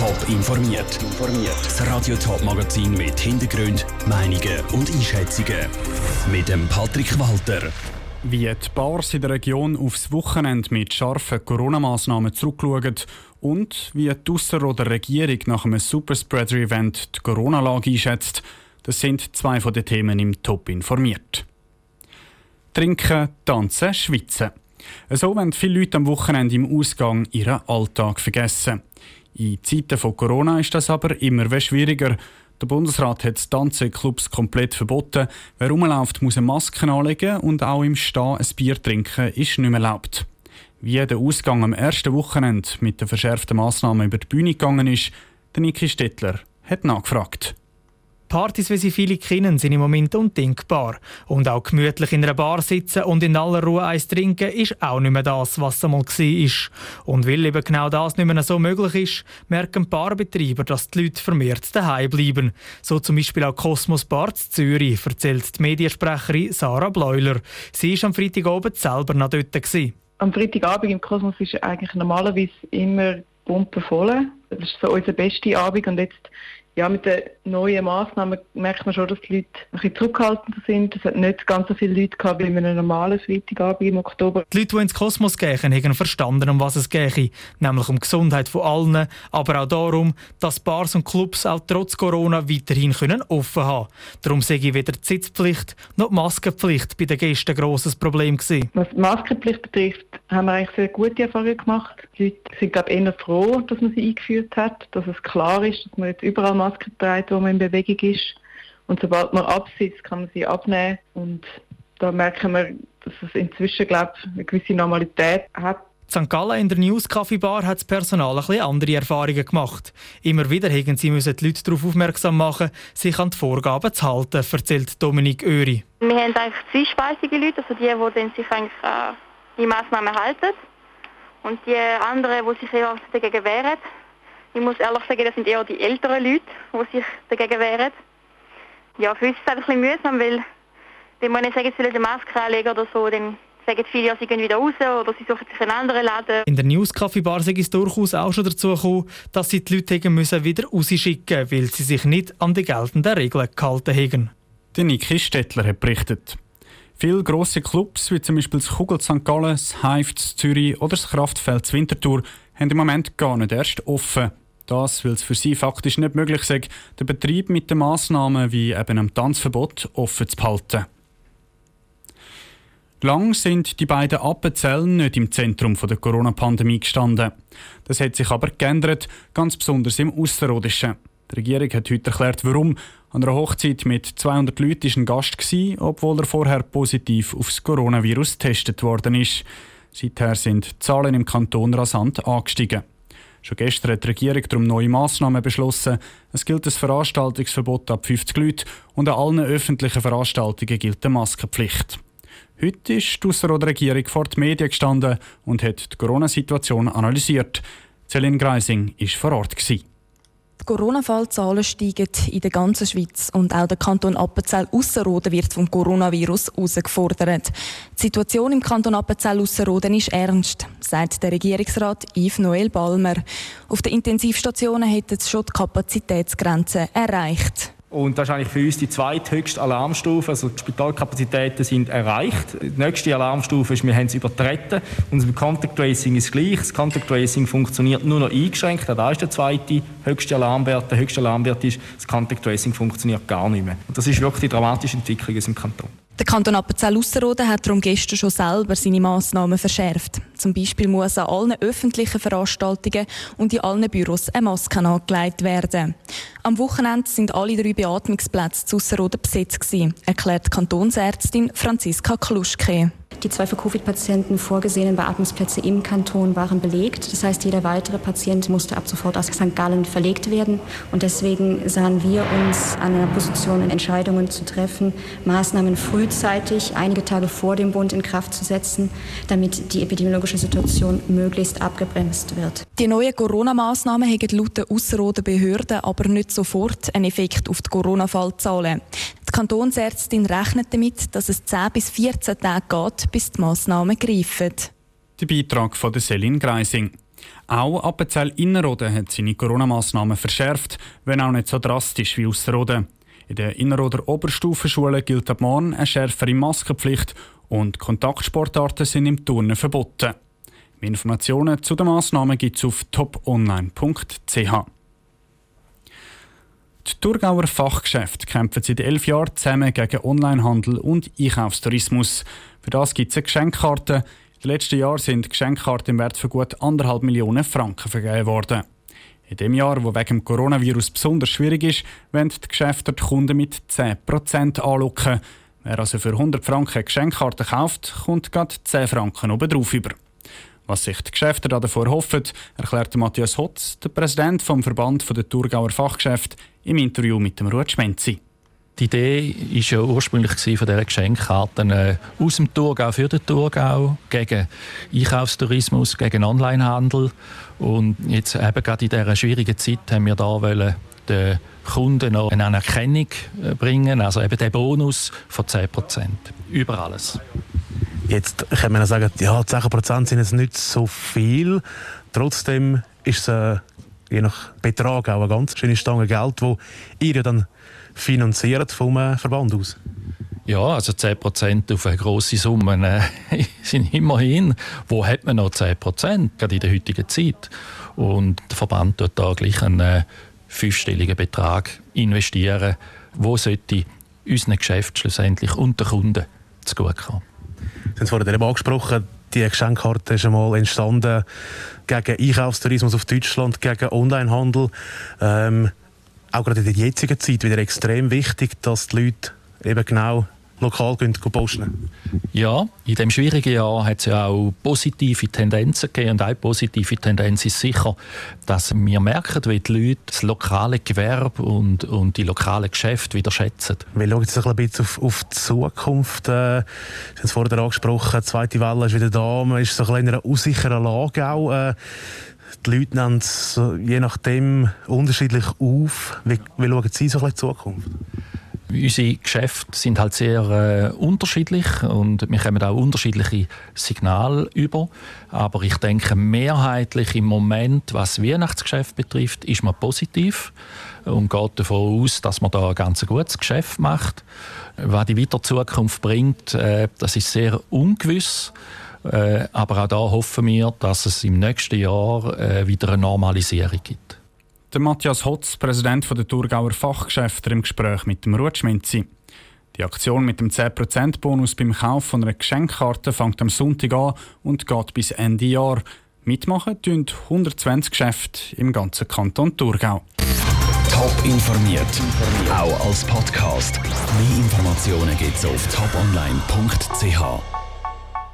Top informiert. Das Radio Top Magazin mit Hintergrund, Meinungen und Einschätzungen mit dem Patrick Walter. Wie die Bars in der Region aufs Wochenende mit scharfen Corona-Massnahmen zurückschauen und wie die Ausserrhoder Regierung nach einem Superspreader-Event die Corona-Lage einschätzt, das sind zwei von den Themen im Top informiert. Trinken, tanzen, schwitzen. So wollen viele Leute am Wochenende im Ausgang ihren Alltag vergessen. In Zeiten von Corona ist das aber immer schwieriger. Der Bundesrat hat Tanzclubs komplett verboten. Wer rumläuft, muss eine Maske anlegen und auch im Stehen ein Bier trinken ist nicht mehr erlaubt. Wie der Ausgang am ersten Wochenende mit den verschärften Massnahmen über die Bühne gegangen ist, der Niki Stettler hat nachgefragt. Partys, wie sie viele kennen, sind im Moment undenkbar. Und auch gemütlich in einer Bar sitzen und in aller Ruhe eins trinken, ist auch nicht mehr das, was es einmal war. Und weil eben genau das nicht mehr so möglich ist, merken Barbetreiber, dass die Leute vermehrt daheim bleiben. So zum Beispiel auch Cosmos Bar Zürich, erzählt die Mediensprecherin Sarah Bleuler. Sie war am Freitagabend selber noch dort. Gewesen. Am Freitagabend im Kosmos ist eigentlich normalerweise immer pumpenvoll. Das ist so unser bester Abend und jetzt ja, mit den neuen Massnahmen merkt man schon, dass die Leute ein bisschen zurückhaltender sind. Es hat nicht ganz so viele Leute gehabt wie in einem normalen Freitagabend im Oktober. Die Leute, die ins Kosmos gehen, haben verstanden, um was es geht. Nämlich um die Gesundheit von allen, aber auch darum, dass Bars und Clubs auch trotz Corona weiterhin können offen haben Darum sehe ich weder die Sitzpflicht noch die Maskenpflicht bei den Gästen ein grosses Problem gewesen. Was die Maskenpflicht betrifft, haben wir eigentlich sehr gute Erfahrungen gemacht. Die Leute sind, glaube ich, eher froh, dass man sie eingeführt hat, dass es klar ist, dass man jetzt überall Maske trägt, wo man in Bewegung ist. Und sobald man absitzt, kann man sie abnehmen. Und da merken wir, dass es inzwischen, glaube ich, eine gewisse Normalität hat. St. Gallen in der News Coffee Bar hat das Personal ein bisschen andere Erfahrungen gemacht. Immer wieder haben sie müssen die Leute darauf aufmerksam machen, sich an die Vorgaben zu halten, erzählt Dominik Öri. Wir haben eigentlich zweispeisige Leute, also die, die sich eigentlich an die Massnahmen halten und die anderen, die sich eher dagegen wehren. Ich muss ehrlich sagen, das sind eher die älteren Leute, die sich dagegen wehren. Ja, für uns ist es ein bisschen mühsam, weil wenn man sagen, sie sollen eine Maske anlegen oder so, dann sagen viele, ja, sie gehen wieder raus oder sie suchen sich einen anderen Laden. In der News Coffee Bar sei es durchaus auch schon dazu gekommen, dass sie die Leute müssen wieder rausschicken weil sie sich nicht an die geltenden Regeln gehalten haben. Der Niki Stettler hat berichtet. Viele grosse Clubs, wie zum Beispiel das Kugel St. Gallen, das Hive Zürich oder das Kraftfeld Winterthur, haben im Moment gar nicht erst offen. Das, weil es für sie faktisch nicht möglich ist, den Betrieb mit den Massnahmen wie eben einem Tanzverbot offen zu behalten. Lang sind die beiden Appenzellen nicht im Zentrum der Corona-Pandemie gestanden. Das hat sich aber geändert, ganz besonders im Ausserrhodischen. Die Regierung hat heute erklärt, warum. An einer Hochzeit mit 200 Leuten war ein Gast, obwohl er vorher positiv auf das Coronavirus getestet worden ist. Seither sind die Zahlen im Kanton rasant angestiegen. Schon gestern hat die Regierung darum neue Massnahmen beschlossen. Es gilt ein Veranstaltungsverbot ab 50 Leuten und an allen öffentlichen Veranstaltungen gilt eine Maskenpflicht. Heute ist die Ausserrhoder Regierung vor den Medien gestanden und hat die Corona-Situation analysiert. Celine Greising war vor Ort. Gewesen. Corona-Fallzahlen steigen in der ganzen Schweiz und auch der Kanton Appenzell Ausserrhoden wird vom Coronavirus herausgefordert. Die Situation im Kanton Appenzell Ausserrhoden ist ernst, sagt der Regierungsrat Yves Noel Balmer. Auf den Intensivstationen hätten sie schon die Kapazitätsgrenze erreicht. Und das ist eigentlich für uns die zweithöchste Alarmstufe. Also die Spitalkapazitäten sind erreicht. Die nächste Alarmstufe ist, wir haben es übertreten. Beim Contact Tracing ist gleich. Das Contact Tracing funktioniert nur noch eingeschränkt. Da ist der zweite höchste Alarmwert. Der höchste Alarmwert ist, das Contact Tracing funktioniert gar nicht mehr. Und das ist wirklich die dramatische Entwicklung in unserem Kanton. Der Kanton Appenzell-Ausserrhoden hat darum gestern schon selber seine Massnahmen verschärft. Zum Beispiel muss an allen öffentlichen Veranstaltungen und in allen Büros eine Maske angelegt werden. Am Wochenende sind alle drei Beatmungsplätze zu Ausserrhoden besetzt gewesen, erklärt Kantonsärztin Franziska Kluschke. Die zwei für Covid-Patienten vorgesehenen Beatmungsplätze im Kanton waren belegt. Das heißt, jeder weitere Patient musste ab sofort aus St. Gallen verlegt werden. Und deswegen sahen wir uns an einer Position, Entscheidungen zu treffen, Maßnahmen frühzeitig, einige Tage vor dem Bund in Kraft zu setzen, damit die epidemiologische Situation möglichst abgebremst wird. Die neuen Corona-Maßnahmen haben laut der Ausserrhoder Behörden aber nicht sofort einen Effekt auf die Corona-Fallzahlen. Die Kantonsärztin rechnet damit, dass es 10 bis 14 Tage geht, bis die Massnahmen greifen. Der Beitrag von der Selin Greising. Auch Appenzell Innerrhoden hat seine Corona-Massnahmen verschärft, wenn auch nicht so drastisch wie Ausserrhoden. In der Innerrhoder Oberstufenschule gilt ab morgen eine schärfere Maskenpflicht und Kontaktsportarten sind im Turnen verboten. Mehr Informationen zu den Massnahmen gibt es auf toponline.ch. Die Thurgauer Fachgeschäfte kämpfen seit elf Jahren zusammen gegen Onlinehandel und Einkaufstourismus. Für das gibt es eine Geschenkkarte. Den letzten Jahren sind Geschenkkarten im Wert von gut anderthalb Millionen Franken vergeben worden. In dem Jahr, wo wegen dem Coronavirus besonders schwierig ist, wollen die Geschäfte die Kunden mit 10% anlocken. Wer also für 100 Franken eine Geschenkkarte kauft, kommt gerade 10 Franken obendrauf über. Was sich die Geschäfte davor hoffen, erklärte Matthias Hotz, der Präsident vom Verband der Thurgauer Fachgeschäfte, im Interview mit dem Ruth Schmenzi. Die Idee war ja ursprünglich von dieser Geschenkkarten äh, aus dem Thurgau für den Thurgau, gegen Einkaufstourismus, gegen Onlinehandel. Und jetzt eben gerade in dieser schwierigen Zeit haben wir da wollen, den Kunden noch eine Anerkennung äh, bringen, also eben den Bonus von 10% über alles. Jetzt kann man sagen, ja, 10% sind jetzt nicht so viel. Trotzdem ist es äh, je nach Betrag auch eine ganz schöne Stange Geld, die ihr ja dann finanziert vom äh, Verband aus? Ja, also 10% auf eine grosse Summe äh, sind immerhin. Wo hat man noch 10%? Gerade in der heutigen Zeit. Und der Verband tut da gleich einen äh, fünfstelligen Betrag investieren, wo sollte unseren Geschäft schlussendlich und den Kunden zugutekommen. Sie haben es vorhin angesprochen, die Geschenkkarte ist einmal entstanden gegen Einkaufstourismus auf Deutschland, gegen Onlinehandel. Ähm, auch gerade in der jetzigen Zeit wieder extrem wichtig, dass die Leute eben genau lokal posten Ja, in dem schwierigen Jahr hat es ja auch positive Tendenzen gegeben. Und eine positive Tendenz ist sicher, dass wir merken, wie die Leute das lokale Gewerbe und, und die lokalen Geschäfte wieder schätzen. Wir schauen jetzt ein bisschen auf, auf die Zukunft. Äh, haben es vorhin angesprochen, die zweite Welle ist wieder da. Man ist so ein in einer unsicheren Lage auch. Äh, die Leute nehmen es je nachdem unterschiedlich auf. Wie, wie schauen Sie so ein bisschen die Zukunft? Unsere Geschäfte sind halt sehr äh, unterschiedlich und wir kommen auch unterschiedliche Signale über. Aber ich denke, mehrheitlich im Moment, was Weihnachtsgeschäft betrifft, ist man positiv und geht davon aus, dass man da ein ganz gutes Geschäft macht. Was die weitere Zukunft bringt, äh, das ist sehr ungewiss. Äh, aber auch da hoffen wir, dass es im nächsten Jahr äh, wieder eine Normalisierung gibt. Der Matthias Hotz, Präsident der Thurgauer Fachgeschäfte, im Gespräch mit dem Rutschminzi. Die Aktion mit dem 10%-Bonus beim Kauf von einer Geschenkkarte fängt am Sonntag an und geht bis Ende Jahr. Mitmachen tun 120 Geschäfte im ganzen Kanton Thurgau. Top informiert, auch als Podcast. Mehr Informationen gibt es auf toponline.ch.